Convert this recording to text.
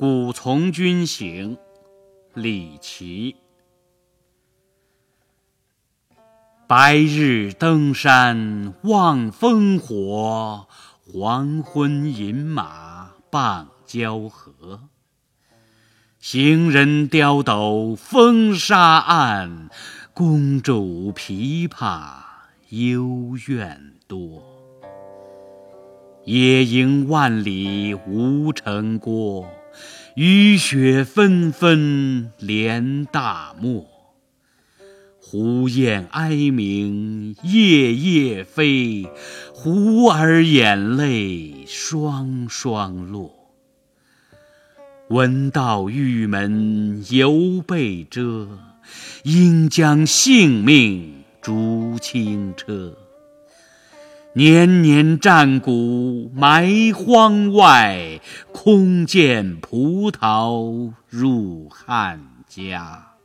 古从军行，李琦。白日登山望烽火，黄昏饮马傍交河。行人刁斗风沙暗，公主琵琶幽怨多。野营万里无城郭。雨雪纷纷连大漠，胡雁哀鸣夜夜飞，胡儿眼泪双双落。闻道玉门犹被遮，应将性命逐轻车。年年战鼓埋荒外，空见葡萄入汉家。